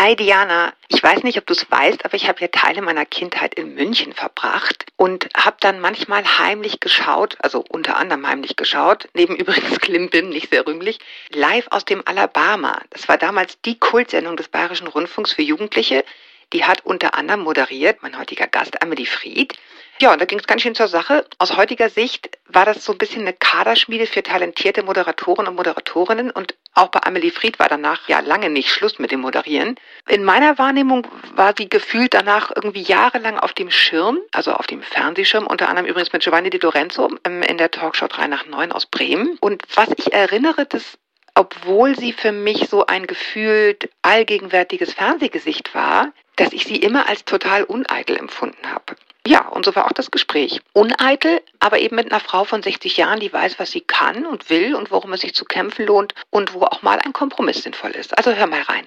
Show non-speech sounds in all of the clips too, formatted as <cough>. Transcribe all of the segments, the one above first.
Hi Diana, ich weiß nicht, ob du es weißt, aber ich habe ja Teile meiner Kindheit in München verbracht und habe dann manchmal heimlich geschaut, also unter anderem heimlich geschaut, neben <laughs> übrigens Klimbim, nicht sehr rühmlich, live aus dem Alabama. Das war damals die Kultsendung des Bayerischen Rundfunks für Jugendliche. Die hat unter anderem moderiert mein heutiger Gast Amelie Fried. Ja, und da ging es ganz schön zur Sache. Aus heutiger Sicht war das so ein bisschen eine Kaderschmiede für talentierte Moderatoren und Moderatorinnen und auch bei Amelie Fried war danach ja lange nicht Schluss mit dem Moderieren. In meiner Wahrnehmung war sie gefühlt danach irgendwie jahrelang auf dem Schirm, also auf dem Fernsehschirm, unter anderem übrigens mit Giovanni Di Lorenzo in der Talkshow 3 nach 9 aus Bremen. Und was ich erinnere, das obwohl sie für mich so ein gefühlt allgegenwärtiges Fernsehgesicht war, dass ich sie immer als total uneitel empfunden habe. Ja, und so war auch das Gespräch. Uneitel, aber eben mit einer Frau von 60 Jahren, die weiß, was sie kann und will und worum es sich zu kämpfen lohnt und wo auch mal ein Kompromiss sinnvoll ist. Also hör mal rein.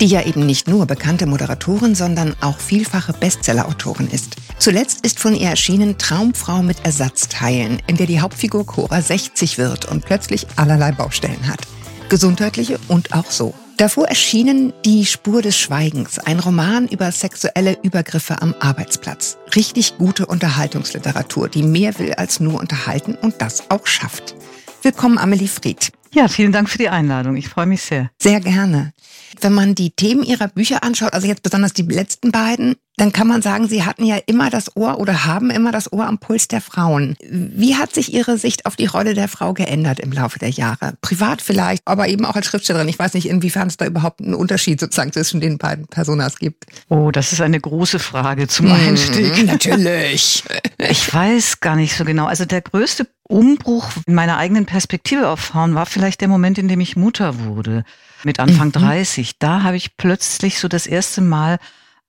die ja eben nicht nur bekannte Moderatorin, sondern auch vielfache Bestsellerautorin ist. Zuletzt ist von ihr erschienen Traumfrau mit Ersatzteilen, in der die Hauptfigur Cora 60 wird und plötzlich allerlei Baustellen hat. Gesundheitliche und auch so. Davor erschienen Die Spur des Schweigens, ein Roman über sexuelle Übergriffe am Arbeitsplatz. Richtig gute Unterhaltungsliteratur, die mehr will als nur unterhalten und das auch schafft. Willkommen, Amelie Fried. Ja, vielen Dank für die Einladung. Ich freue mich sehr. Sehr gerne. Wenn man die Themen ihrer Bücher anschaut, also jetzt besonders die letzten beiden, dann kann man sagen, sie hatten ja immer das Ohr oder haben immer das Ohr am Puls der Frauen. Wie hat sich Ihre Sicht auf die Rolle der Frau geändert im Laufe der Jahre? Privat vielleicht, aber eben auch als Schriftstellerin. Ich weiß nicht, inwiefern es da überhaupt einen Unterschied sozusagen zwischen den beiden Personas gibt. Oh, das ist eine große Frage zum mhm, Einstieg. <laughs> <laughs> natürlich. Ich weiß gar nicht so genau. Also der größte Umbruch in meiner eigenen Perspektive auf Frauen war vielleicht der Moment, in dem ich Mutter wurde, mit Anfang mhm. 30. Da habe ich plötzlich so das erste Mal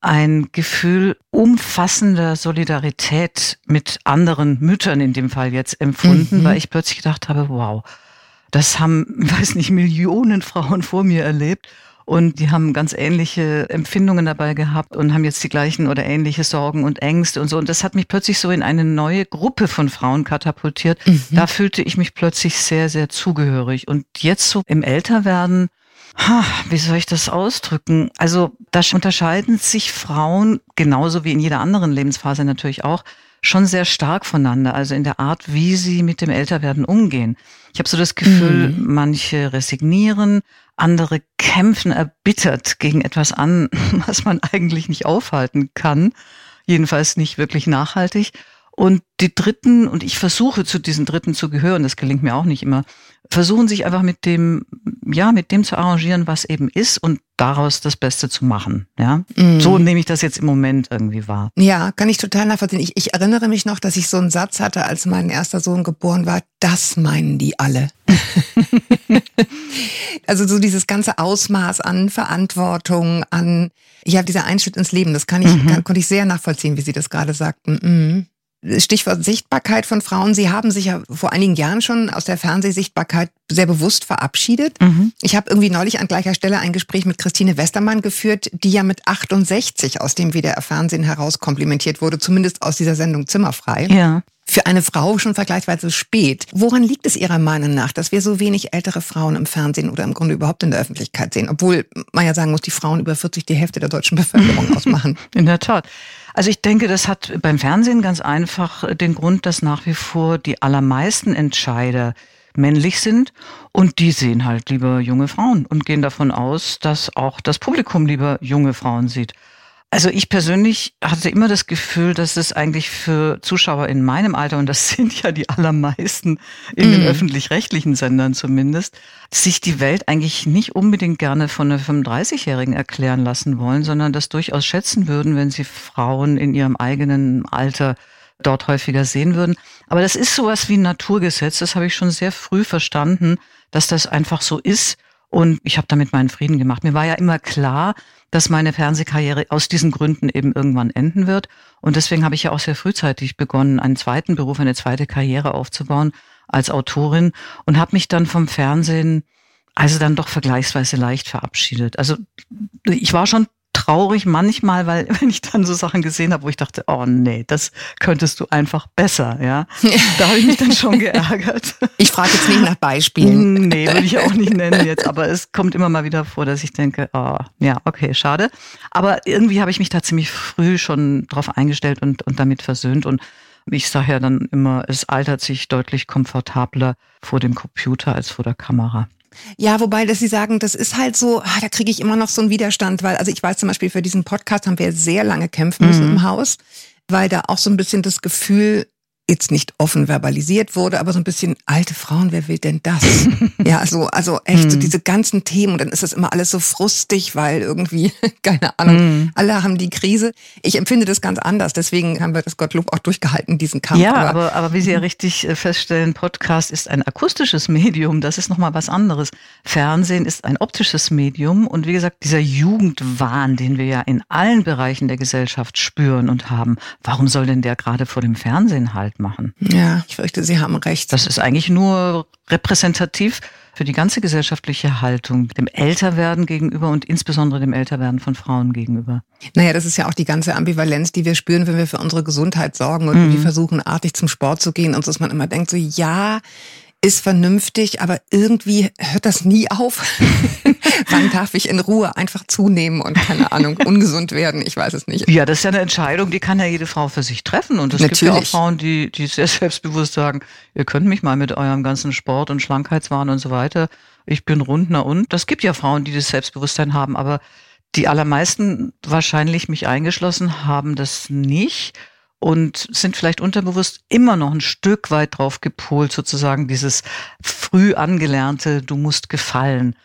ein Gefühl umfassender Solidarität mit anderen Müttern in dem Fall jetzt empfunden, mhm. weil ich plötzlich gedacht habe, wow, das haben, <laughs> weiß nicht, Millionen Frauen vor mir erlebt. Und die haben ganz ähnliche Empfindungen dabei gehabt und haben jetzt die gleichen oder ähnliche Sorgen und Ängste und so. Und das hat mich plötzlich so in eine neue Gruppe von Frauen katapultiert. Mhm. Da fühlte ich mich plötzlich sehr, sehr zugehörig. Und jetzt so im Älterwerden, ha, wie soll ich das ausdrücken? Also da unterscheiden sich Frauen genauso wie in jeder anderen Lebensphase natürlich auch schon sehr stark voneinander, also in der Art, wie sie mit dem Älterwerden umgehen. Ich habe so das Gefühl, mhm. manche resignieren, andere kämpfen erbittert gegen etwas an, <laughs> was man eigentlich nicht aufhalten kann, jedenfalls nicht wirklich nachhaltig. Und die Dritten, und ich versuche zu diesen Dritten zu gehören, das gelingt mir auch nicht immer, versuchen sich einfach mit dem, ja, mit dem zu arrangieren, was eben ist und daraus das Beste zu machen. Ja, mm. so nehme ich das jetzt im Moment irgendwie wahr. Ja, kann ich total nachvollziehen. Ich, ich erinnere mich noch, dass ich so einen Satz hatte, als mein erster Sohn geboren war. Das meinen die alle. <laughs> also so dieses ganze Ausmaß an Verantwortung, an ja dieser Einschnitt ins Leben. Das kann ich, mhm. kann, konnte ich sehr nachvollziehen, wie Sie das gerade sagten. Mhm. Stichwort Sichtbarkeit von Frauen. Sie haben sich ja vor einigen Jahren schon aus der Fernsehsichtbarkeit sehr bewusst verabschiedet. Mhm. Ich habe irgendwie neulich an gleicher Stelle ein Gespräch mit Christine Westermann geführt, die ja mit 68 aus dem WDR-Fernsehen heraus komplimentiert wurde, zumindest aus dieser Sendung Zimmerfrei. Ja. Für eine Frau schon vergleichsweise spät. Woran liegt es Ihrer Meinung nach, dass wir so wenig ältere Frauen im Fernsehen oder im Grunde überhaupt in der Öffentlichkeit sehen? Obwohl man ja sagen muss, die Frauen über 40 die Hälfte der deutschen Bevölkerung <laughs> ausmachen. In der Tat. Also ich denke, das hat beim Fernsehen ganz einfach den Grund, dass nach wie vor die allermeisten Entscheider männlich sind und die sehen halt lieber junge Frauen und gehen davon aus, dass auch das Publikum lieber junge Frauen sieht. Also ich persönlich hatte immer das Gefühl, dass es eigentlich für Zuschauer in meinem Alter, und das <laughs> sind ja die allermeisten in mm. den mhm. öffentlich-rechtlichen Sendern zumindest, sich die Welt eigentlich nicht unbedingt gerne von einer 35-Jährigen erklären lassen wollen, sondern das durchaus schätzen würden, wenn sie Frauen in ihrem eigenen Alter dort häufiger sehen würden. Aber das ist sowas wie ein Naturgesetz, das habe ich schon sehr früh verstanden, dass das einfach so ist Und ich habe damit meinen Frieden gemacht. Mir war ja immer klar, dass meine Fernsehkarriere aus diesen Gründen eben irgendwann enden wird. Und deswegen habe ich ja auch sehr frühzeitig begonnen, einen zweiten Beruf, eine zweite Karriere aufzubauen als Autorin und habe mich dann vom Fernsehen also dann doch vergleichsweise leicht verabschiedet. Also ich war schon traurig manchmal, weil <laughs> wenn ich dann so Sachen gesehen habe, wo ich dachte, oh nee, das könntest du einfach besser, ja. <laughs> Da habe ich mich dann schon geärgert. Ich frage jetzt nicht nach Beispielen. <laughs> Nee, würde ich auch nicht nennen jetzt, aber es kommt immer mal wieder vor, dass ich denke, oh, ja, okay, schade. Aber irgendwie habe ich mich da ziemlich früh schon drauf eingestellt und, und damit versöhnt und ich sage ja dann immer, es altert sich deutlich komfortabler vor dem Computer als vor der Kamera. Ja, wobei, dass Sie sagen, das ist halt so, ah, da kriege ich immer noch so einen Widerstand, weil, also ich weiß zum Beispiel, für diesen Podcast haben wir sehr lange kämpfen müssen mhm. im Haus, weil da auch so ein bisschen das Gefühl jetzt nicht offen verbalisiert wurde, aber so ein bisschen alte Frauen, wer will denn das? <laughs> ja, so, also echt, so hm. diese ganzen Themen, und dann ist das immer alles so frustig, weil irgendwie, <laughs> keine Ahnung, mm. alle haben die Krise. Ich empfinde das ganz anders, deswegen haben wir das Gottlob auch durchgehalten, diesen Kampf. Ja, aber, aber, aber wie Sie ja <laughs> richtig äh, feststellen, Podcast ist ein akustisches Medium, das ist nochmal was anderes. Fernsehen ist ein optisches Medium und wie gesagt, dieser Jugendwahn, den wir ja in allen Bereichen der Gesellschaft spüren und haben, warum soll denn der gerade vor dem Fernsehen halten? Machen. Ja, ich fürchte, Sie haben recht. Das ist eigentlich nur repräsentativ für die ganze gesellschaftliche Haltung dem Älterwerden gegenüber und insbesondere dem Älterwerden von Frauen gegenüber. Naja, das ist ja auch die ganze Ambivalenz, die wir spüren, wenn wir für unsere Gesundheit sorgen und mhm. versuchen, artig zum Sport zu gehen und so, dass man immer denkt, so ja, ist vernünftig, aber irgendwie hört das nie auf. <laughs> Wann darf ich in Ruhe einfach zunehmen und keine Ahnung, <laughs> ungesund werden? Ich weiß es nicht. Ja, das ist ja eine Entscheidung, die kann ja jede Frau für sich treffen. Und es gibt ja auch Frauen, die, die sehr selbstbewusst sagen, ihr könnt mich mal mit eurem ganzen Sport und Schlankheitswahn und so weiter. Ich bin rundner und. Das gibt ja Frauen, die das Selbstbewusstsein haben, aber die allermeisten, wahrscheinlich mich eingeschlossen, haben das nicht und sind vielleicht unterbewusst immer noch ein Stück weit drauf gepolt, sozusagen dieses früh angelernte, du musst gefallen,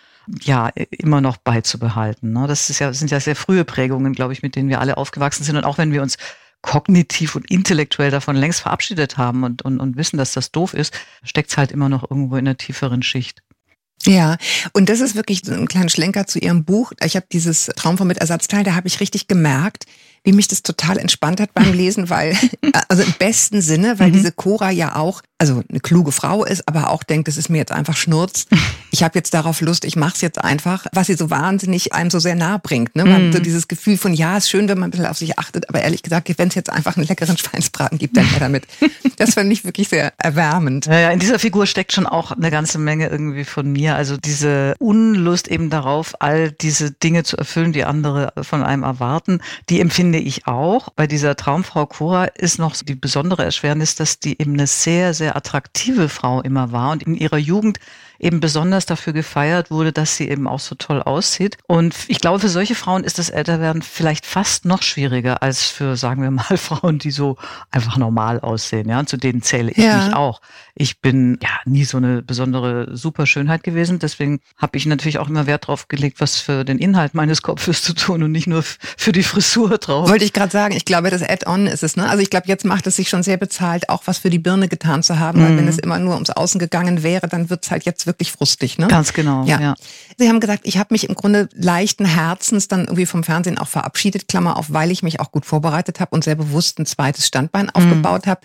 ja, immer noch beizubehalten. Ne? Das ist ja, sind ja sehr frühe Prägungen, glaube ich, mit denen wir alle aufgewachsen sind. Und auch wenn wir uns kognitiv und intellektuell davon längst verabschiedet haben und, und, und wissen, dass das doof ist, steckt es halt immer noch irgendwo in einer tieferen Schicht. Ja, und das ist wirklich so ein kleiner Schlenker zu Ihrem Buch. Ich habe dieses Traum von mit Ersatzteil, da habe ich richtig gemerkt, wie mich das total entspannt hat beim <laughs> Lesen, weil, also im besten Sinne, weil mhm. diese Cora ja auch, also eine kluge Frau ist, aber auch denkt, das ist mir jetzt einfach Schnurz. <laughs> Ich habe jetzt darauf Lust, ich mache es jetzt einfach, was sie so wahnsinnig einem so sehr nah bringt. Ne? Man, mhm. So dieses Gefühl von, ja, ist schön, wenn man ein bisschen auf sich achtet, aber ehrlich gesagt, wenn es jetzt einfach einen leckeren Schweinsbraten gibt, dann her damit. <laughs> Das fand ich wirklich sehr erwärmend. Ja, ja, in dieser Figur steckt schon auch eine ganze Menge irgendwie von mir. Also diese Unlust eben darauf, all diese Dinge zu erfüllen, die andere von einem erwarten, die empfinde finde ich auch. Bei dieser Traumfrau Cora ist noch die besondere Erschwernis, dass die eben eine sehr, sehr attraktive Frau immer war und in ihrer Jugend eben besonders dafür gefeiert wurde, dass sie eben auch so toll aussieht. Und ich glaube, für solche Frauen ist das Älterwerden vielleicht fast noch schwieriger als für, sagen wir mal, <laughs> Frauen, die so einfach normal aussehen. Ja, und zu denen zähle ich ja. mich auch. Ich bin ja nie so eine besondere Superschönheit gewesen. Deswegen habe ich natürlich auch immer Wert drauf gelegt, was für den Inhalt meines Kopfes zu tun und nicht nur für die Frisur drauf. Wollte ich gerade sagen, ich glaube, das Add-on ist es. Ne? Also ich glaube, jetzt macht es sich schon sehr bezahlt, auch was für die Birne getan zu haben. Weil wenn mhm. es immer nur ums Außen gegangen wäre, dann wird es halt jetzt wirklich frustig. Ne? Ganz genau, ja. ja. Sie haben gesagt, ich habe mich im Grunde leichten Herzens dann irgendwie vom Fernsehen auch verabschiedet, Klammer auf, weil ich mich auch gut vorbereitet habe und sehr bewusst ein zweites Standbein mhm. aufgebaut habe.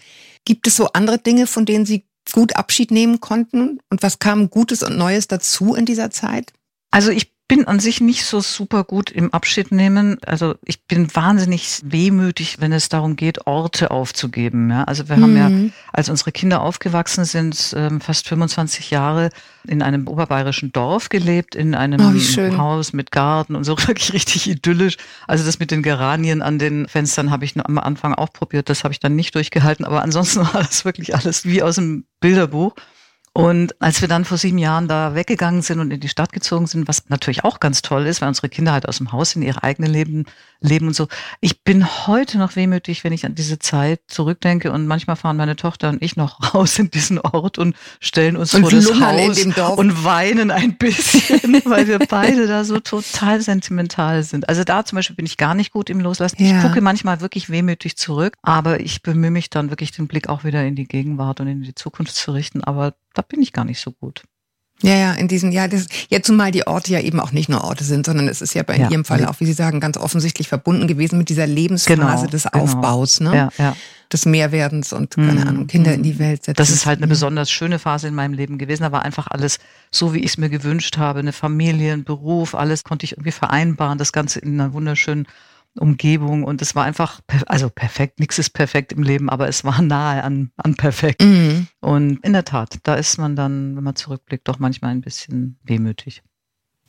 Gibt es so andere Dinge, von denen Sie gut Abschied nehmen konnten? Und was kam Gutes und Neues dazu in dieser Zeit? Also ich bin an sich nicht so super gut im Abschied nehmen. Also ich bin wahnsinnig wehmütig, wenn es darum geht, Orte aufzugeben. Ja, also wir mhm. haben ja, mhm. als unsere Kinder aufgewachsen sind, ähm, fast 25 Jahre in einem oberbayerischen Dorf gelebt, in einem oh, Haus mit Garten und so <laughs> wirklich richtig idyllisch. Also das mit den Geranien an den Fenstern habe ich am Anfang auch probiert. Das habe ich dann nicht durchgehalten. Aber ansonsten <laughs> war das wirklich alles wie aus dem Bilderbuch. Und als wir dann vor sieben Jahren da weggegangen sind und in die Stadt gezogen sind, was natürlich auch ganz toll ist, weil unsere Kinder halt aus dem Haus in ihre eigenen Leben leben und so. Ich bin heute noch wehmütig, wenn ich an diese Zeit zurückdenke und manchmal fahren meine Tochter und ich noch <laughs> raus in diesen Ort und stellen uns und vor das Haus und weinen ein bisschen, <laughs> weil wir beide da so total sentimental sind. Also da zum Beispiel bin ich gar nicht gut im Loslassen. Ja. Ich gucke manchmal wirklich wehmütig zurück, aber ich bemühe mich dann wirklich den Blick auch wieder in die Gegenwart und in die Zukunft zu richten. Aber da bin ich gar nicht so gut. Ja, ja, in diesen, ja, das, ja, zumal die Orte ja eben auch nicht nur Orte sind, sondern es ist ja bei ja, Ihrem Fall auch, wie Sie sagen, ganz offensichtlich verbunden gewesen mit dieser Lebensphase genau, des genau. Aufbaus, ne? Ja, ja. Des Mehrwerdens und, keine mhm. Ahnung, Kinder in die Welt setzen. Das ist halt eine besonders schöne Phase in meinem Leben gewesen, aber einfach alles so, wie ich es mir gewünscht habe. Eine Familie, ein Beruf, alles konnte ich irgendwie vereinbaren, das Ganze in einer wunderschönen Umgebung und es war einfach, also perfekt, nichts ist perfekt im Leben, aber es war nahe an, an perfekt. Mhm. Und in der Tat, da ist man dann, wenn man zurückblickt, doch manchmal ein bisschen wehmütig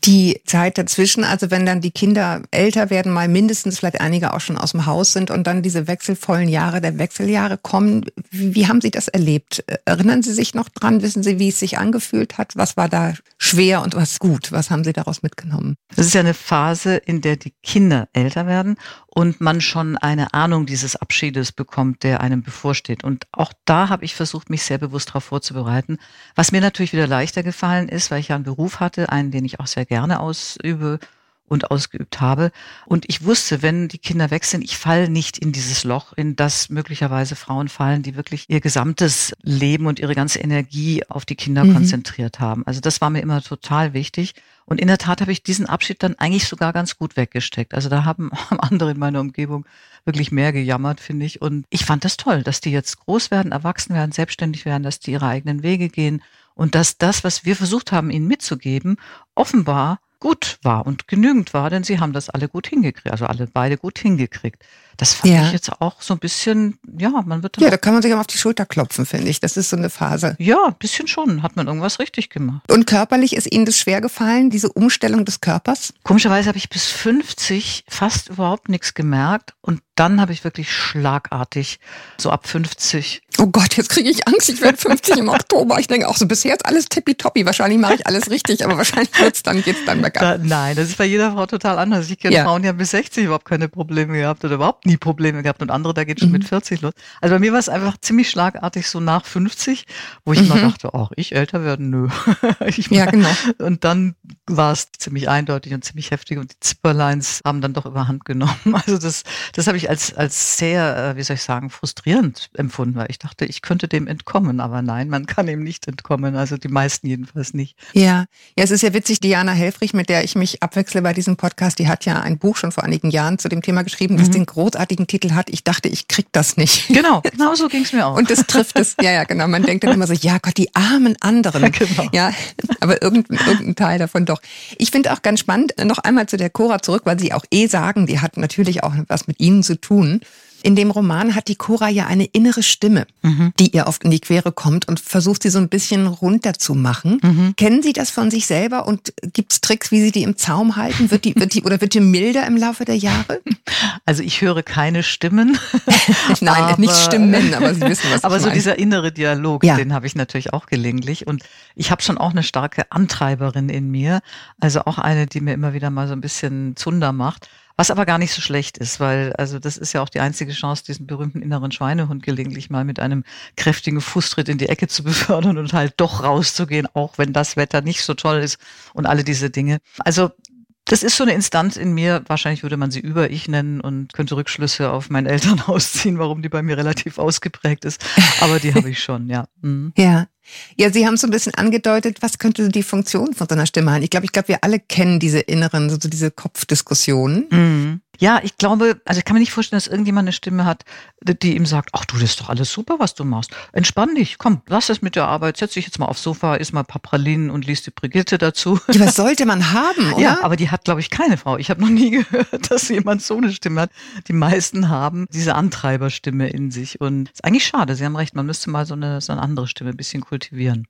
die Zeit dazwischen, also wenn dann die Kinder älter werden, mal mindestens vielleicht einige auch schon aus dem Haus sind und dann diese wechselvollen Jahre der Wechseljahre kommen, wie, wie haben Sie das erlebt? Erinnern Sie sich noch dran? Wissen Sie, wie es sich angefühlt hat? Was war da schwer und was gut? Was haben Sie daraus mitgenommen? Das ist ja eine Phase, in der die Kinder älter werden und man schon eine Ahnung dieses Abschiedes bekommt, der einem bevorsteht. Und auch da habe ich versucht, mich sehr bewusst darauf vorzubereiten. Was mir natürlich wieder leichter gefallen ist, weil ich ja einen Beruf hatte, einen, den ich auch sehr gerne ausübe und ausgeübt habe. Und ich wusste, wenn die Kinder weg sind, ich falle nicht in dieses Loch, in das möglicherweise Frauen fallen, die wirklich ihr gesamtes Leben und ihre ganze Energie auf die Kinder mhm. konzentriert haben. Also das war mir immer total wichtig. Und in der Tat habe ich diesen Abschied dann eigentlich sogar ganz gut weggesteckt. Also da haben <laughs> andere in meiner Umgebung wirklich mehr gejammert, finde ich. Und ich fand das toll, dass die jetzt groß werden, erwachsen werden, selbstständig werden, dass die ihre eigenen Wege gehen und dass das, was wir versucht haben, ihnen mitzugeben, offenbar gut war und genügend war, denn sie haben das alle gut hingekriegt, also alle beide gut hingekriegt. Das fand ja. ich jetzt auch so ein bisschen, ja, man wird Ja, da kann man sich auch auf die Schulter klopfen, finde ich. Das ist so eine Phase. Ja, ein bisschen schon. Hat man irgendwas richtig gemacht. Und körperlich ist Ihnen das schwer gefallen, diese Umstellung des Körpers? Komischerweise habe ich bis 50 fast überhaupt nichts gemerkt und dann habe ich wirklich schlagartig, so ab 50. Oh Gott, jetzt kriege ich Angst, ich werde 50 im <laughs> Oktober. Ich denke auch so, bisher ist alles tippitoppi. Wahrscheinlich mache ich alles richtig, aber wahrscheinlich wird's dann, geht's dann bergab. Da, nein, das ist bei jeder Frau total anders. Ich kenne ja. Frauen, die haben bis 60 überhaupt keine Probleme gehabt oder überhaupt nie Probleme gehabt und andere, da geht schon mhm. mit 40 los. Also bei mir war es einfach ziemlich schlagartig so nach 50, wo ich mhm. immer dachte, ach, ich älter werden, nö. <laughs> ich ja, genau. Und dann war es ziemlich eindeutig und ziemlich heftig und die Zipperlines haben dann doch überhand genommen. <laughs> Also das, das habe ich als, als sehr, äh, wie soll ich sagen, frustrierend empfunden, weil ich dachte, ich könnte dem entkommen, aber nein, man kann ihm nicht entkommen, also die meisten jedenfalls nicht. Ja, ja, es ist ja witzig, Diana Helfrich, mit der ich mich abwechsle bei diesem Podcast, die hat ja ein Buch schon vor einigen Jahren zu dem Thema geschrieben, das mhm. den großartigen Titel hat, ich dachte, ich krieg das nicht. Genau, <laughs> genau so ging es mir auch. Und das trifft es, ja, ja, genau. Man denkt dann immer so, ja Gott, die armen anderen. <laughs> Genau. Ja, aber irgendein, irgendein Teil davon doch. Ich finde auch ganz spannend, noch einmal zu der Cora zurück, weil Sie auch eh sagen, die hat natürlich auch was mit Ihnen zu tun. In dem Roman hat die Cora ja eine innere Stimme, mhm. die ihr oft in die Quere kommt und versucht sie so ein bisschen runterzumachen. Mhm. Kennen Sie das von sich selber und gibt es Tricks, wie Sie die im Zaum halten? Wird die, wird die oder wird die milder im Laufe der Jahre? <laughs> Also ich höre keine Stimmen. <laughs> Nein, aber, nicht Stimmen, aber Sie wissen, was <laughs> Aber ich so dieser innere Dialog, ja. den habe ich natürlich auch gelegentlich und ich habe schon auch eine starke Antreiberin in mir, also auch eine, die mir immer wieder mal so ein bisschen Zunder macht. Was aber gar nicht so schlecht ist, weil also das ist ja auch die einzige Chance, diesen berühmten inneren Schweinehund gelegentlich mal mit einem kräftigen Fußtritt in die Ecke zu <laughs> befördern und halt doch rauszugehen, auch wenn das Wetter nicht so toll ist und alle diese Dinge. Also das ist so eine Instanz in mir, wahrscheinlich würde man sie über ich nennen und könnte Rückschlüsse auf mein Elternhaus <laughs> ziehen, warum die bei mir relativ ausgeprägt ist. Aber die habe ich schon, ja. Mhm. Ja. Ja, Sie haben so ein bisschen angedeutet, was könnte die Funktion von so einer Stimme sein? Ich glaube, ich glaube, wir alle kennen diese inneren, so diese Kopfdiskussionen. Mhm. Ja, ich glaube, also ich kann mir nicht vorstellen, dass irgendjemand eine Stimme hat, die ihm sagt, ach du, das ist doch alles super, was du machst. Entspann dich, komm, lass es mit der Arbeit, setz dich jetzt mal aufs Sofa, iss mal ein paar Pralinen und liest die Brigitte dazu. Ja, was sollte man haben, <laughs> oder? Ja, aber die hat, glaube ich, keine Frau. Ich habe noch nie <laughs> gehört, dass jemand so eine Stimme hat. Die meisten haben diese Antreiberstimme in sich und ist eigentlich schade, Sie haben recht, man müsste mal so eine, so eine andere Stimme ein bisschen kultivieren.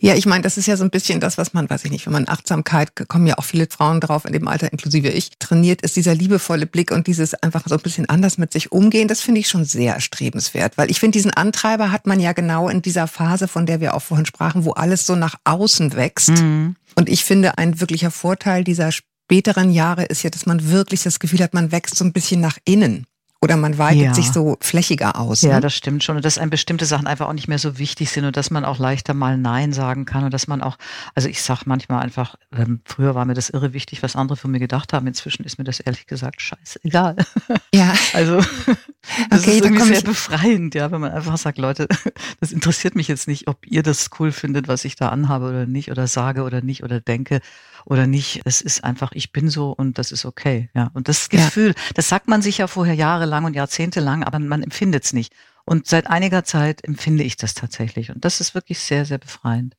Ja, ich meine, das ist ja so ein bisschen das, was man, weiß ich nicht, wenn man Achtsamkeit, kommen ja auch viele Frauen drauf in dem Alter, inklusive ich, trainiert, ist dieser liebevolle Blick und dieses einfach so ein bisschen anders mit sich umgehen, das finde ich schon sehr erstrebenswert, weil ich finde, diesen Antreiber hat man ja genau in dieser Phase, von der wir auch vorhin sprachen, wo alles so nach außen wächst. Mhm. Und ich finde, ein wirklicher Vorteil dieser späteren Jahre ist ja, dass man wirklich das Gefühl hat, man wächst so ein bisschen nach innen Oder man weitet ja. sich so flächiger aus. Ja, ne? das stimmt schon. Und dass einem bestimmte Sachen einfach auch nicht mehr so wichtig sind und dass man auch leichter mal Nein sagen kann und dass man auch, also ich sag manchmal einfach, ähm, früher war mir das irre wichtig, was andere von mir gedacht haben. Inzwischen ist mir das ehrlich gesagt scheißegal. <laughs> Ja. Also das <laughs> okay, ist irgendwie sehr befreiend, ja, wenn man einfach sagt, Leute, <laughs> das interessiert mich jetzt nicht, ob ihr das cool findet, was ich da anhabe oder nicht oder sage oder nicht oder denke oder nicht. Es ist einfach, ich bin so und das ist okay. Ja. Und das Gefühl, ja. das sagt man sich ja vorher jahrelang und jahrzehntelang, aber man empfindet es nicht. Und seit einiger Zeit empfinde ich das tatsächlich. Und das ist wirklich sehr, sehr befreiend.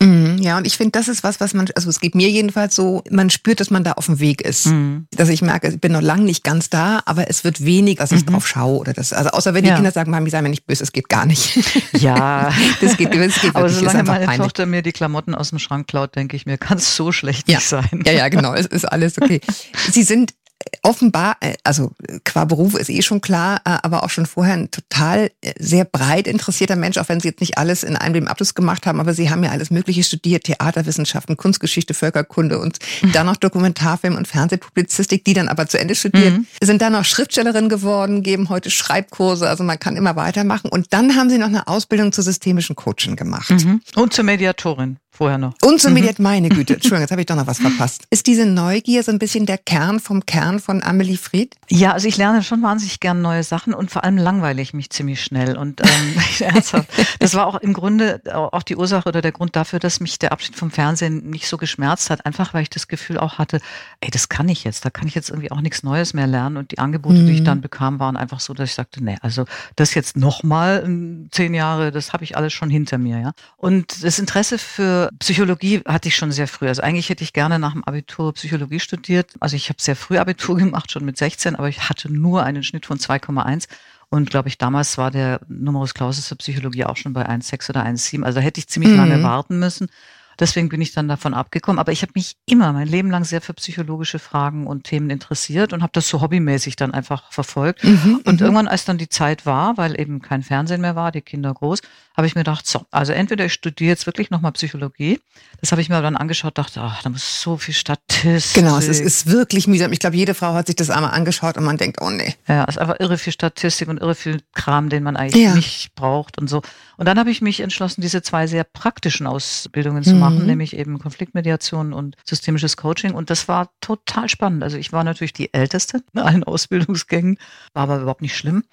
Mhm, ja, und ich finde, das ist was, was man, also es geht mir jedenfalls so, man spürt, dass man da auf dem Weg ist. Mhm. Dass ich merke, ich bin noch lange nicht ganz da, aber es wird wenig, dass ich mhm. drauf schaue oder das. Also außer wenn die ja. Kinder sagen, Mami, sei mir nicht böse, es geht gar nicht. <laughs> Ja, <laughs> das geht, das geht Aber solange meine peinlich. Tochter mir die Klamotten aus dem Schrank klaut, denke ich mir, kann es so schlecht ja. nicht sein. Ja, ja, genau, es ist alles okay. <laughs> Sie sind offenbar, äh, also qua Beruf ist eh schon klar, äh, aber auch schon vorher ein total äh, sehr breit interessierter Mensch, auch wenn Sie jetzt nicht alles in einem dem Abschluss gemacht haben, aber Sie haben ja alles Mögliche studiert, Theaterwissenschaften, Kunstgeschichte, Völkerkunde und mhm. dann noch Dokumentarfilm und Fernsehpublizistik, die dann aber zu Ende studiert, mhm. sind dann noch Schriftstellerin geworden, geben heute Schreibkurse, also man kann immer weitermachen. Und dann haben Sie noch eine Ausbildung zur systemischen Coaching gemacht. Mhm. Und zur Mediatorin vorher noch. Und zur Mediatorin, meine Güte, Entschuldigung, jetzt habe ich doch noch was verpasst. <laughs> Ist diese Neugier so ein bisschen der Kern vom Kern von Amelie Fried? Ja, also ich lerne schon wahnsinnig gern neue Sachen und vor allem langweile ich mich ziemlich schnell. Und ähm, <laughs> <laughs> ernsthaft, das war auch im Grunde auch die Ursache oder der Grund dafür, dass mich der Abschied vom Fernsehen nicht so geschmerzt hat. Einfach weil ich das Gefühl auch hatte, ey, das kann ich jetzt, da kann ich jetzt irgendwie auch nichts Neues mehr lernen. Und die Angebote, mhm. die ich mhm. dann bekam, waren einfach so, dass ich sagte, nee, also das jetzt nochmal zehn Jahre, das habe ich alles schon hinter mir, ja. Und das Interesse für Psychologie hatte ich schon sehr früh. Also eigentlich hätte ich gerne nach dem Abitur Psychologie studiert. Also ich habe sehr früh Abitur <laughs> gemacht, schon mit 16, aber ich hatte nur einen Schnitt von 2,1. Und glaube ich, damals war der Numerus Clausus für Psychologie auch schon bei 1,6 oder 1,7. Also da hätte ich ziemlich mhm. lange warten müssen. Deswegen bin ich dann davon abgekommen. Aber ich habe mich immer mein Leben lang sehr für psychologische Fragen und Themen interessiert und habe das so hobbymäßig dann einfach verfolgt. Mhm, und mhm. irgendwann, als dann die Zeit war, weil eben kein Fernsehen mehr war, die Kinder groß, habe ich mir gedacht, so, also entweder ich studiere jetzt wirklich nochmal Psychologie. Das habe ich mir dann angeschaut, dachte, ach, da muss so viel Statistik. Genau, es ist, ist wirklich mühsam. Ich glaube, jede Frau hat sich das einmal angeschaut und man denkt, oh nee. Ja, es ist einfach irre viel Statistik und irre viel Kram, den man eigentlich ja. nicht braucht und so. Und dann habe ich mich entschlossen, diese zwei sehr praktischen Ausbildungen zu machen, mhm. nämlich eben Konfliktmediation und systemisches Coaching. Und das war total spannend. Also ich war natürlich die Älteste in allen <laughs> Ausbildungsgängen, war aber überhaupt nicht schlimm.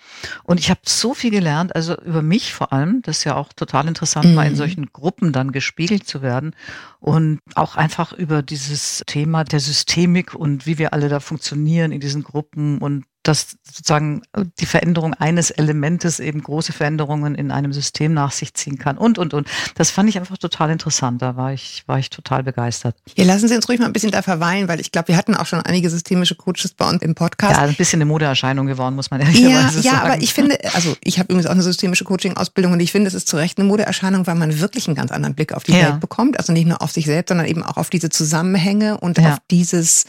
Und ich habe so viel gelernt, also über mich vor allem, das ist ja auch total interessant, mhm. mal in solchen Gruppen dann gespiegelt zu werden und auch einfach über dieses Thema der Systemik und wie wir alle da funktionieren in diesen Gruppen und dass sozusagen die Veränderung eines Elementes eben große Veränderungen in einem System nach sich ziehen kann und, und, und. Das fand ich einfach total interessant. Da war ich, war ich total begeistert. Ja, lassen Sie uns ruhig mal ein bisschen da verweilen, weil ich glaube, wir hatten auch schon einige systemische Coaches bei uns im Podcast. Ja, ein bisschen eine Modeerscheinung geworden, muss man ehrlicherweise ja, sagen. Ja, aber ich finde, also ich habe übrigens auch eine systemische Coaching-Ausbildung und ich finde, es ist zu Recht eine Modeerscheinung, weil man wirklich einen ganz anderen Blick auf die ja. Welt bekommt. Also nicht nur auf sich selbst, sondern eben auch auf diese Zusammenhänge und ja. auf dieses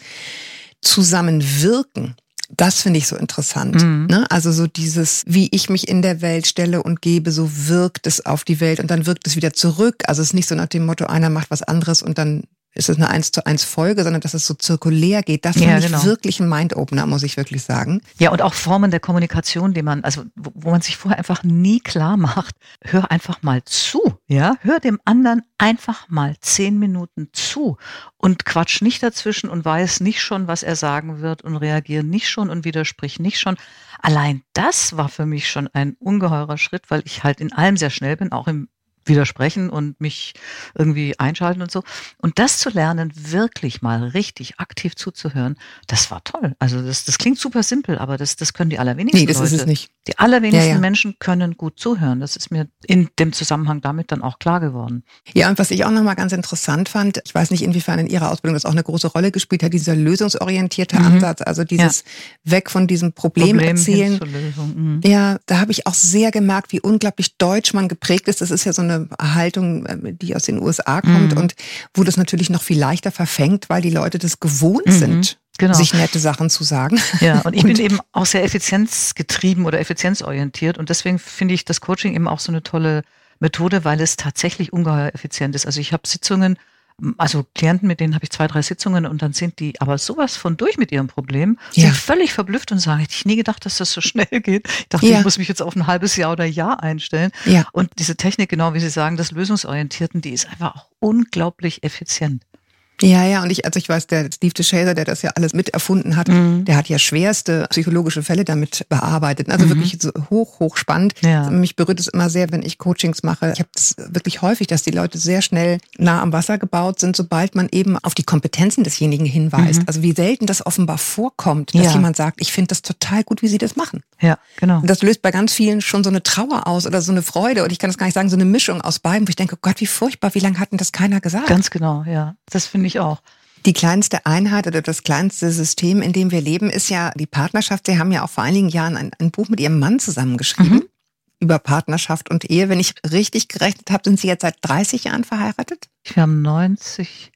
Zusammenwirken das finde ich so interessant. Mhm. Ne? Also so dieses, wie ich mich in der Welt stelle und gebe, so wirkt es auf die Welt und dann wirkt es wieder zurück. Also es ist nicht so nach dem Motto, einer macht was anderes und dann ist es eine eins zu eins Folge, sondern dass es so zirkulär geht. Das ja, ich genau. wirklich ein Mind-Opener, muss ich wirklich sagen. Ja, und auch Formen der Kommunikation, die man, also wo man sich vorher einfach nie klar macht. Hör einfach mal zu, ja. Hör dem anderen einfach mal zehn Minuten zu und quatsch nicht dazwischen und weiß nicht schon, was er sagen wird und reagiere nicht schon und widersprich nicht schon. Allein das war für mich schon ein ungeheurer Schritt, weil ich halt in allem sehr schnell bin, auch im widersprechen und mich irgendwie einschalten und so. Und das zu lernen, wirklich mal richtig aktiv zuzuhören, das war toll. Also das, das klingt super simpel, aber das, das können die allerwenigsten nee, das Leute. Ist es nicht. Die allerwenigsten ja, ja. Menschen können gut zuhören. Das ist mir in dem Zusammenhang damit dann auch klar geworden. Ja, und was ich auch nochmal ganz interessant fand, ich weiß nicht, inwiefern in Ihrer Ausbildung das auch eine große Rolle gespielt hat, dieser lösungsorientierte mhm. Ansatz, also dieses ja. weg von diesem Problem, Problem erzählen. Mhm. Ja, da habe ich auch sehr gemerkt, wie unglaublich deutsch man geprägt ist. Das ist ja so eine Haltung, äh, die aus den USA kommt mhm. und wo das natürlich noch viel leichter verfängt, weil die Leute das gewohnt mhm. sind. Genau. sich nette Sachen zu sagen. Ja, und ich <laughs> und bin eben auch sehr effizienzgetrieben oder effizienzorientiert und deswegen finde ich das Coaching eben auch so eine tolle Methode, weil es tatsächlich ungeheuer effizient ist. Also ich habe Sitzungen, also Klienten, mit denen habe ich zwei, drei Sitzungen und dann sind die aber sowas von durch mit ihrem Problem, Ja. sind völlig verblüfft und sagen, hätte ich nie gedacht, dass das so schnell geht. Ich dachte, Ja. ich muss mich jetzt auf ein halbes Jahr oder Jahr einstellen. Ja. Und diese Technik, genau wie Sie sagen, des Lösungsorientierten, die ist einfach auch unglaublich effizient. Ja, ja, und ich, also ich weiß, der Steve DeShazer, der das ja alles mit erfunden hat, Mhm. der hat ja schwerste psychologische Fälle damit bearbeitet. Also Mhm. wirklich so hoch, hoch spannend. Ja. Mich berührt es immer sehr, wenn ich Coachings mache. Ich habe es wirklich häufig, dass die Leute sehr schnell nah am Wasser gebaut sind, sobald man eben auf die Kompetenzen desjenigen hinweist. Mhm. Also wie selten das offenbar vorkommt, dass Ja. jemand sagt, ich finde das total gut, wie sie das machen. Ja, genau. Und das löst bei ganz vielen schon so eine Trauer aus oder so eine Freude. Und ich kann das gar nicht sagen, so eine Mischung aus beiden, wo ich denke, oh Gott, wie furchtbar, wie lange hat denn das keiner gesagt? Ganz genau, ja. Das finde ich auch. Die kleinste Einheit oder das kleinste System, in dem wir leben, ist ja die Partnerschaft. Sie haben ja auch vor einigen Jahren ein, ein Buch mit Ihrem Mann zusammengeschrieben Mhm. über Partnerschaft und Ehe. Wenn ich richtig gerechnet habe, sind Sie jetzt seit 30 Jahren verheiratet? Wir haben 90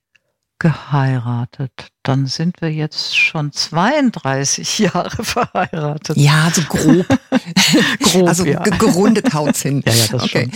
geheiratet. Dann sind wir jetzt schon 32 Jahre verheiratet. Ja, so grob. <laughs> Grob, also ja. ge- gerundet haut's hin. <laughs> Ja, ja, das okay.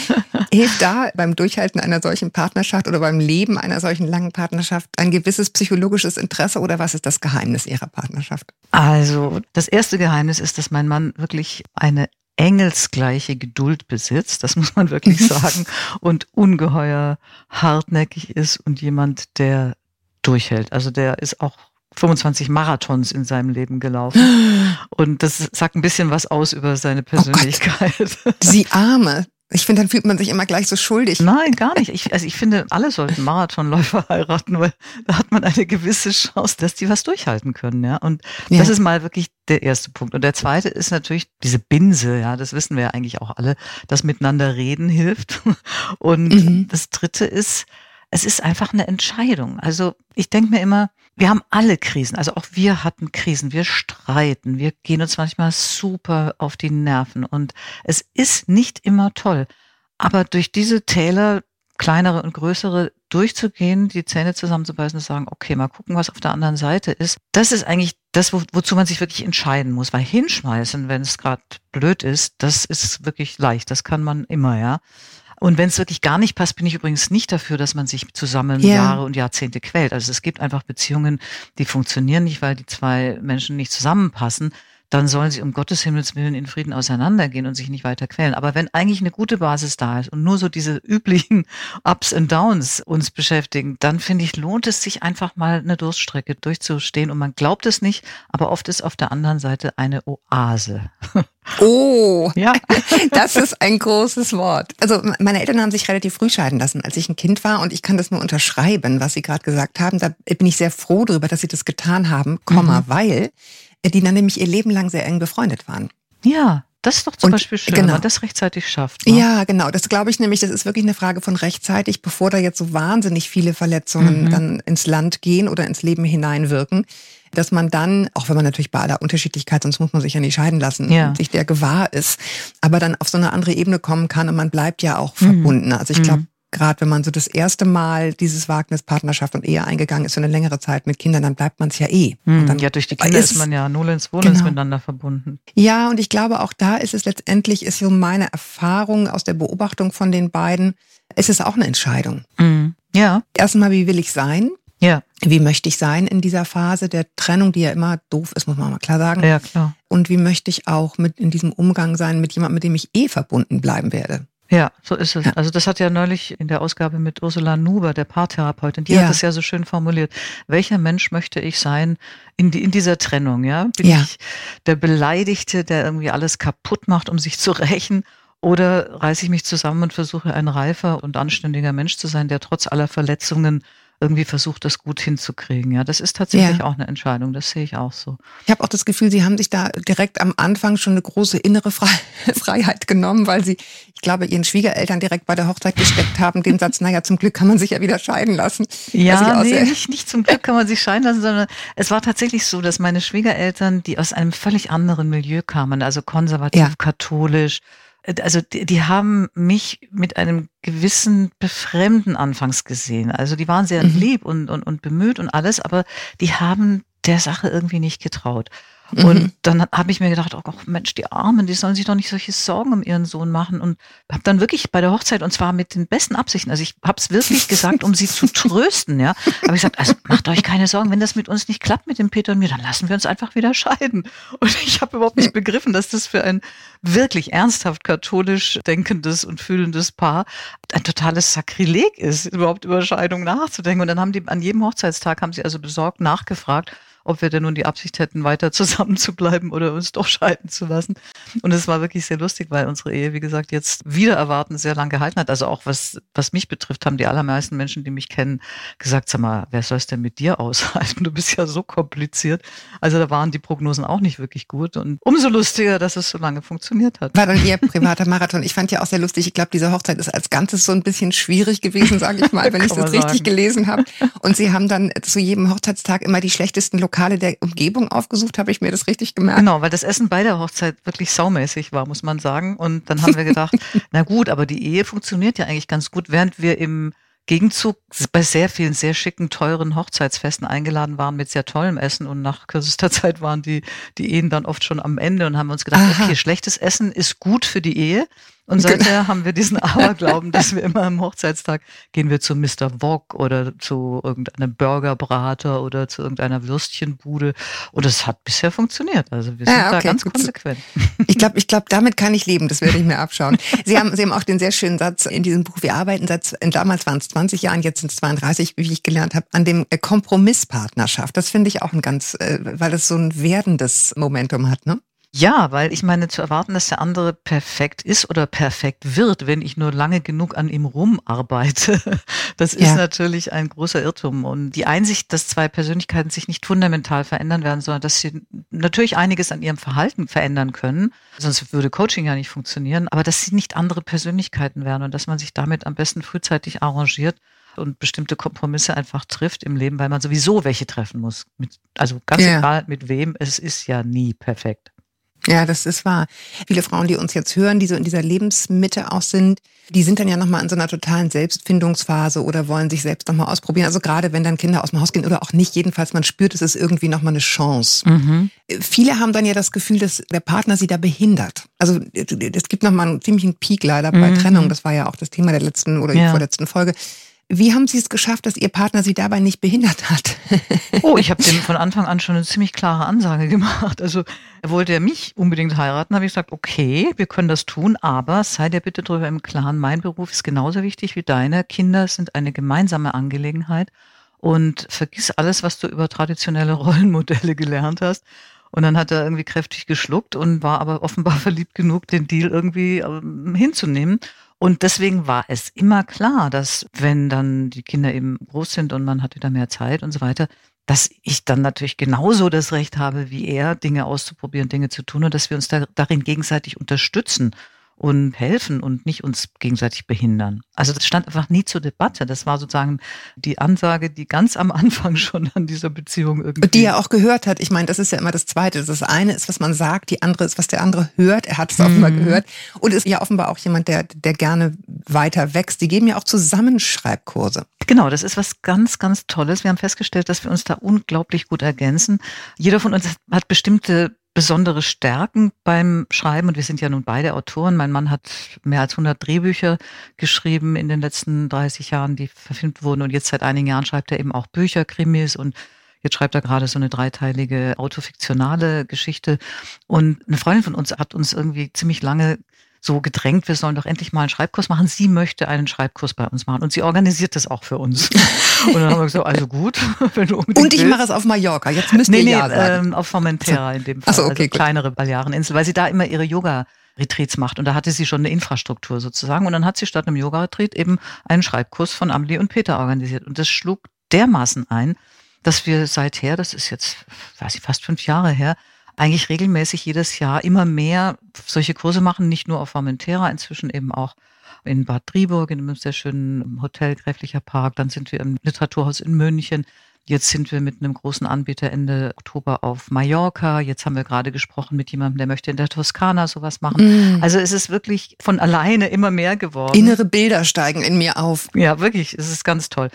Hilft da beim Durchhalten einer solchen Partnerschaft oder beim Leben einer solchen langen Partnerschaft ein gewisses psychologisches Interesse oder was ist das Geheimnis Ihrer Partnerschaft? Also, das erste Geheimnis ist, dass mein Mann wirklich eine engelsgleiche Geduld besitzt, das muss man wirklich <laughs> sagen, und ungeheuer hartnäckig ist und jemand, der durchhält. Also der ist auch 25 Marathons in seinem Leben gelaufen. <gasps> Und das sagt ein bisschen was aus über seine Persönlichkeit. <laughs> Sie Arme. Ich finde, dann fühlt man sich immer gleich so schuldig. Nein, gar nicht. Ich, also ich finde, alle sollten Marathonläufer <laughs> heiraten, weil da hat man eine gewisse Chance, dass die was durchhalten können, ja. Und Ja. das ist mal wirklich der erste Punkt. Und der zweite ist natürlich diese Binse, ja, das wissen wir ja eigentlich auch alle, dass miteinander reden hilft. <laughs> Und Mhm. das dritte ist, es ist einfach eine Entscheidung. Also ich denke mir immer, wir haben alle Krisen, also auch wir hatten Krisen, wir streiten, wir gehen uns manchmal super auf die Nerven und es ist nicht immer toll. Aber durch diese Täler, kleinere und größere, durchzugehen, die Zähne zusammenzubeißen und sagen, okay, mal gucken, was auf der anderen Seite ist, das ist eigentlich das, wo, wozu man sich wirklich entscheiden muss. Weil hinschmeißen, wenn es gerade blöd ist, das ist wirklich leicht, das kann man immer, ja. Und wenn es wirklich gar nicht passt, bin ich übrigens nicht dafür, dass man sich zusammen Ja. Jahre und Jahrzehnte quält. Also es gibt einfach Beziehungen, die funktionieren nicht, weil die zwei Menschen nicht zusammenpassen. Dann sollen sie um Gottes Himmels Willen in Frieden auseinandergehen und sich nicht weiter quälen. Aber wenn eigentlich eine gute Basis da ist und nur so diese üblichen <laughs> Ups und Downs uns beschäftigen, dann finde ich, lohnt es sich einfach mal eine Durststrecke durchzustehen. Und man glaubt es nicht, aber oft ist auf der anderen Seite eine Oase. Oh, <laughs> <laughs> Ja. das ist ein großes Wort. Also meine Eltern haben sich relativ früh scheiden lassen, als ich ein Kind war und ich kann das nur unterschreiben, was Sie gerade gesagt haben. Da bin ich sehr froh darüber, dass Sie das getan haben, Komma, weil äh, die dann nämlich ihr Leben lang sehr eng befreundet waren. Ja, das ist doch zum Und- Beispiel schön, wenn genau. man das rechtzeitig schafft. ne? Ja, genau. Das glaube ich nämlich, das ist wirklich eine Frage von rechtzeitig, bevor da jetzt so wahnsinnig viele Verletzungen Mhm. dann ins Land gehen oder ins Leben hineinwirken, dass man dann, auch wenn man natürlich bei aller Unterschiedlichkeit, sonst muss man sich ja nicht scheiden lassen, Ja. sich der gewahr ist, aber dann auf so eine andere Ebene kommen kann und man bleibt ja auch Mhm. verbunden. Also ich glaube, Mhm. Gerade wenn man so das erste Mal dieses Wagnis Partnerschaft und Ehe eingegangen ist für eine längere Zeit mit Kindern, dann bleibt man es ja eh. Hm, Und dann ja, durch die Kinder ist- ist man ja nullens wohlens Genau. miteinander verbunden. Ja, und ich glaube, auch da ist es letztendlich, ist so meine Erfahrung aus der Beobachtung von den beiden, ist es auch eine Entscheidung. Mhm. Ja, Erstmal, wie will ich sein? ja, Wie möchte ich sein in dieser Phase der Trennung, die ja immer doof ist, muss man mal klar sagen. ja, klar. Und wie möchte ich auch mit in diesem Umgang sein mit jemandem, mit dem ich eh verbunden bleiben werde? Ja, so ist es. Ja. Also das hat ja neulich in der Ausgabe mit Ursula Nuber, der Paartherapeutin, die Ja. hat das ja so schön formuliert. Welcher Mensch möchte ich sein in, die, in dieser Trennung? Ja, bin Ja. ich der Beleidigte, der irgendwie alles kaputt macht, um sich zu <laughs> rächen? Oder reiße ich mich zusammen und versuche ein reifer und anständiger Mensch zu sein, der trotz aller Verletzungen irgendwie versucht, das gut hinzukriegen? Ja, das ist tatsächlich Ja. auch eine Entscheidung. Das sehe ich auch so. Ich habe auch das Gefühl, Sie haben sich da direkt am Anfang schon eine große innere Fre <laughs> Freiheit genommen, weil Sie, ich glaube, Ihren Schwiegereltern direkt bei der Hochzeit gesteckt haben, den Satz, naja, zum Glück kann man sich ja wieder scheiden lassen. Ja, nee, nicht, nicht zum Glück kann man sich scheiden lassen, sondern es war tatsächlich so, dass meine Schwiegereltern, die aus einem völlig anderen Milieu kamen, also konservativ, Ja. katholisch, also die, die haben mich mit einem gewissen Befremden anfangs gesehen. Also die waren sehr Mhm. lieb und, und, und bemüht und alles, aber die haben der Sache irgendwie nicht getraut. Mhm. Und dann habe ich mir gedacht, oh Mensch, die Armen, die sollen sich doch nicht solche Sorgen um ihren Sohn machen. Und habe dann wirklich bei der Hochzeit, und zwar mit den besten Absichten, also ich habe es wirklich gesagt, um sie zu <laughs> trösten, ja. Aber ich gesagt, also macht euch keine Sorgen, wenn das mit uns nicht klappt, mit dem Peter und mir, dann lassen wir uns einfach wieder scheiden. Und ich habe überhaupt nicht begriffen, dass das für ein wirklich ernsthaft katholisch denkendes und fühlendes Paar ein totales Sakrileg ist, überhaupt über Scheidung nachzudenken. Und dann haben die an jedem Hochzeitstag haben sie also besorgt nachgefragt, ob wir denn nun die Absicht hätten, weiter <laughs> zusammen zu bleiben oder uns doch scheiden zu lassen. Und es war wirklich sehr lustig, weil unsere Ehe, wie gesagt, jetzt wieder erwarten sehr lang gehalten hat. Also auch was, was mich betrifft, haben die allermeisten Menschen, die mich kennen, gesagt, sag mal, wer soll es denn mit dir aushalten? <laughs> Du bist ja so kompliziert. Also da waren die Prognosen auch nicht wirklich gut. Und umso lustiger, dass es so lange funktioniert hat. War dann ihr <laughs> privater Marathon. Ich fand ja auch sehr lustig. Ich glaube, diese Hochzeit ist als Ganzes so ein bisschen schwierig gewesen, sage ich mal, wenn ich das richtig gelesen habe. Und sie haben dann zu jedem Hochzeitstag immer die schlechtesten Lokale der Umgebung aufgesucht, habe ich mir das richtig gemerkt. Genau, weil das Essen bei der Hochzeit wirklich saumäßig war, muss man sagen. Und dann haben wir gedacht, <laughs> na gut, aber die Ehe funktioniert ja eigentlich ganz gut, während wir im Gegenzug bei sehr vielen sehr schicken, teuren Hochzeitsfesten eingeladen waren mit sehr tollem Essen und nach kürzester <laughs> Zeit waren die, die Ehen dann oft schon am Ende und haben uns gedacht, Aha. okay, schlechtes Essen ist gut für die Ehe, und seither genau. haben wir diesen <laughs> Aberglauben, dass wir immer am Hochzeitstag gehen wir zu Mr. Wok oder zu irgendeinem Burgerbrater oder zu irgendeiner Würstchenbude. Und es hat bisher funktioniert. Also wir sind ja, okay, da ganz gut. konsequent. <laughs> Ich glaube, ich glaube, damit kann ich leben. Das werde ich mir abschauen. Sie haben, Sie haben auch den sehr schönen Satz in diesem Buch. Wir arbeiten seit, damals waren es 20 Jahren, jetzt sind es 32, wie ich gelernt habe, an dem Kompromisspartnerschaft. Das finde ich auch ein ganz, äh, weil es so ein werdendes Momentum hat, ne? Ja, weil ich meine, zu erwarten, dass der andere perfekt ist oder perfekt wird, wenn ich nur lange genug an ihm rumarbeite, <laughs> das ist ja. natürlich ein großer Irrtum. Und die Einsicht, dass zwei Persönlichkeiten sich nicht fundamental verändern werden, sondern dass sie natürlich einiges an ihrem Verhalten verändern können, sonst würde Coaching ja nicht funktionieren, aber dass sie nicht andere Persönlichkeiten werden und dass man sich damit am besten frühzeitig arrangiert und bestimmte Kompromisse einfach trifft im Leben, weil man sowieso welche treffen muss. Mit, also ganz ja. egal mit wem, es ist ja nie perfekt. Ja, das ist wahr. Viele Frauen, die uns jetzt hören, die so in dieser Lebensmitte auch sind, die sind dann ja nochmal in so einer totalen Selbstfindungsphase oder wollen sich selbst nochmal ausprobieren. Also gerade wenn dann Kinder aus dem Haus gehen oder auch nicht, jedenfalls man spürt, es ist irgendwie nochmal eine Chance. Mhm. Viele haben dann ja das Gefühl, dass der Partner sie da behindert. Also es gibt nochmal einen ziemlichen Peak leider bei mhm. Trennung. Das war ja auch das Thema der letzten oder ja. vorletzten Folge. Wie haben Sie es geschafft, dass Ihr Partner Sie dabei nicht behindert hat? <laughs> oh, ich habe dem von Anfang an schon eine ziemlich klare Ansage gemacht. Also er wollte ja mich unbedingt heiraten, habe ich gesagt, okay, wir können das tun, aber sei dir bitte darüber im Klaren, mein Beruf ist genauso wichtig wie deine. Kinder sind eine gemeinsame Angelegenheit und vergiss alles, was du über traditionelle <laughs> Rollenmodelle gelernt hast. Und dann hat er irgendwie kräftig geschluckt und war aber offenbar <laughs> verliebt genug, den Deal irgendwie ähm, hinzunehmen. Und deswegen war es immer klar, dass wenn dann die Kinder eben groß sind und man hat wieder mehr Zeit und so weiter, dass ich dann natürlich genauso das Recht habe wie er, Dinge auszuprobieren, Dinge zu tun und dass wir uns da, darin gegenseitig unterstützen und helfen und nicht uns gegenseitig behindern. Also das stand einfach nie zur Debatte. Das war sozusagen die Ansage, die ganz am Anfang <laughs> schon an dieser Beziehung irgendwie. Die er auch gehört hat. Ich meine, das ist ja immer das Zweite. Das eine ist, was man sagt, die andere ist, was der andere hört. Er hat es mhm. offenbar gehört und ist ja offenbar auch jemand, der, der gerne weiter wächst. Die geben ja auch zusammen Schreibkurse. Genau, das ist was ganz, ganz Tolles. Wir haben festgestellt, dass wir uns da unglaublich gut ergänzen. Jeder von uns hat bestimmte besondere Stärken beim Schreiben und wir sind ja nun beide Autoren. Mein Mann hat mehr als 100 Drehbücher geschrieben in den letzten 30 Jahren, die verfilmt wurden und jetzt seit einigen Jahren schreibt er eben auch Bücher, Krimis und Jetzt schreibt er gerade so eine dreiteilige autofiktionale Geschichte. Und eine Freundin von uns hat uns irgendwie ziemlich lange so gedrängt, wir sollen doch endlich mal einen Schreibkurs machen. Sie möchte einen Schreibkurs bei uns machen und sie organisiert das auch für uns. <laughs> Und dann haben wir gesagt, also gut, <laughs> wenn du unbedingt Und ich mache es auf Mallorca. Jetzt müsst ihr nee, ja sagen. Ähm, auf Formentera in dem Fall, so, okay, also kleinere Baleareninsel, weil sie da immer ihre Yoga Retreats macht. Und da hatte sie schon eine Infrastruktur sozusagen. Und dann hat sie statt einem Yoga-Retreat eben einen Schreibkurs von Amelie und Peter organisiert. Und das schlug dermaßen ein, dass wir seither, das ist jetzt, weiß ich, fast fünf Jahre her, eigentlich regelmäßig jedes Jahr immer mehr solche Kurse machen, nicht nur auf Formentera, inzwischen eben auch in Bad Driburg, in einem sehr schönen Hotel Gräflicher Park. Dann sind wir im Literaturhaus in München. Jetzt sind wir mit einem großen Anbieter Ende Oktober auf Mallorca. Jetzt haben wir gerade gesprochen mit jemandem, der möchte in der Toskana sowas machen. Mm. Also es ist wirklich von alleine immer mehr geworden. Innere Bilder steigen in mir auf. Ja, wirklich. Es ist ganz toll.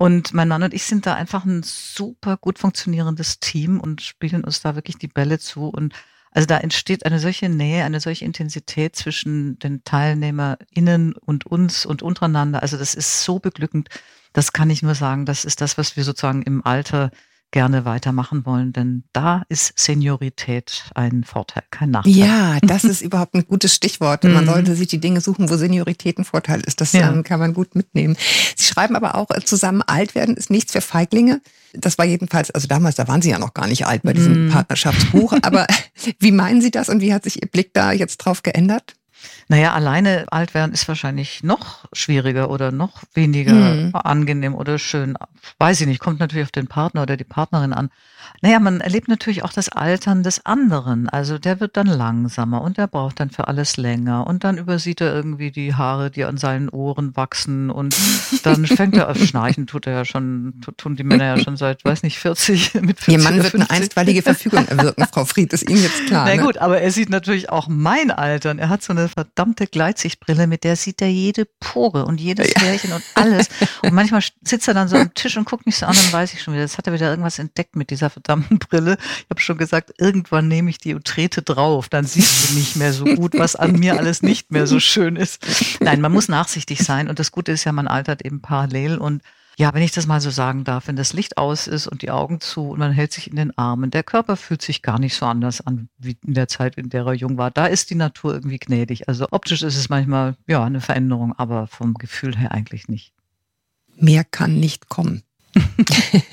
Und mein Mann und ich sind da einfach ein super gut funktionierendes Team und spielen uns da wirklich die Bälle zu. Und also da entsteht eine solche Nähe, eine solche Intensität zwischen den TeilnehmerInnen und uns und untereinander. Also das ist so beglückend. Das kann ich nur sagen. Das ist das, was wir sozusagen im Alter gerne weitermachen wollen, denn da ist Seniorität ein Vorteil, kein Nachteil. Ja, das ist überhaupt ein gutes Stichwort. Man mhm. sollte sich die Dinge suchen, wo Seniorität ein Vorteil ist. Das ja. Ähm, kann man gut mitnehmen. Sie schreiben aber auch, äh, zusammen alt werden ist nichts für Feiglinge. Das war jedenfalls, also damals, da waren Sie ja noch gar nicht alt bei diesem mm. Partnerschaftsbuch. Aber <laughs> wie meinen Sie das und wie hat sich Ihr Blick da jetzt drauf geändert? Naja, alleine alt werden ist wahrscheinlich noch schwieriger oder noch weniger hm. angenehm oder schön. Weiß ich nicht, kommt natürlich auf den Partner oder die Partnerin an. Naja, man erlebt natürlich auch das Altern des anderen. Also der wird dann langsamer und der braucht dann für alles länger. Und dann übersieht er irgendwie die Haare, die an seinen Ohren wachsen. Und dann fängt er auf <laughs> Schnarchen, tut er ja schon, tun die Männer ja schon seit, weiß nicht, 40, <laughs> mit 40 Ihr Mann wird eine einstweilige Verfügung erwirken, Frau Fried, ist Ihnen jetzt klar. Na ne? gut, aber er sieht natürlich auch mein Altern. Er hat so eine verdammte Gleitsichtbrille, mit der sieht er jede Pore und jedes Härchen und alles. Und manchmal sitzt er dann so am Tisch und guckt mich so an, dann weiß ich schon wieder, das hat er wieder irgendwas entdeckt mit dieser verdammten Brille. Ich habe schon gesagt, irgendwann nehme ich die und trete drauf, dann siehst du nicht mehr so gut, was an mir alles nicht mehr so schön ist. Nein, man muss nachsichtig sein und das Gute ist ja, man altert eben parallel und ja, wenn ich das mal so sagen darf, wenn das Licht aus ist und die Augen zu und man hält sich in den Armen, der Körper fühlt sich gar nicht so anders an wie in der Zeit, in der er jung war. Da ist die Natur irgendwie gnädig. Also optisch ist es manchmal ja eine Veränderung, aber vom Gefühl her eigentlich nicht. Mehr kann nicht kommen. <laughs>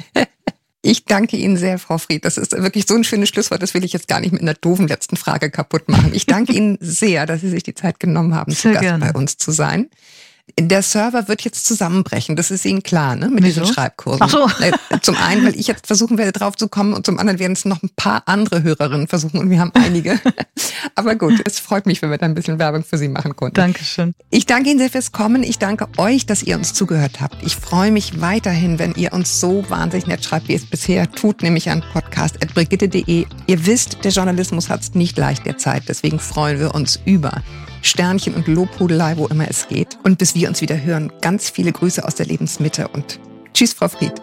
Ich danke Ihnen sehr, Frau Fried. Das ist wirklich so ein schönes Schlusswort. Das will ich jetzt gar nicht mit einer doofen letzten Frage kaputt machen. Ich danke <laughs> Ihnen sehr, dass Sie sich die Zeit genommen haben, sehr zu Gast gerne. bei uns zu sein der Server wird jetzt zusammenbrechen. Das ist Ihnen klar, ne? Mit Wieso? diesen Schreibkursen. Ach so. Äh, zum einen, weil ich jetzt versuchen werde, drauf zu kommen und zum anderen werden es noch ein paar andere Hörerinnen versuchen und wir haben einige. <laughs> Aber gut, es freut mich, wenn wir da ein bisschen Werbung für Sie machen konnten. Dankeschön. Ich danke Ihnen sehr fürs Kommen. Ich danke euch, dass ihr uns zugehört habt. Ich freue mich weiterhin, wenn ihr uns so wahnsinnig nett schreibt, wie es bisher tut, nämlich an podcast.brigitte.de. Ihr wisst, der Journalismus hat es nicht leicht derzeit. Deswegen freuen wir uns über Sternchen und Lobhudelei, wo immer es geht. Und bis wir uns wieder hören, ganz viele Grüße aus der Lebensmitte und tschüss, Frau Fried.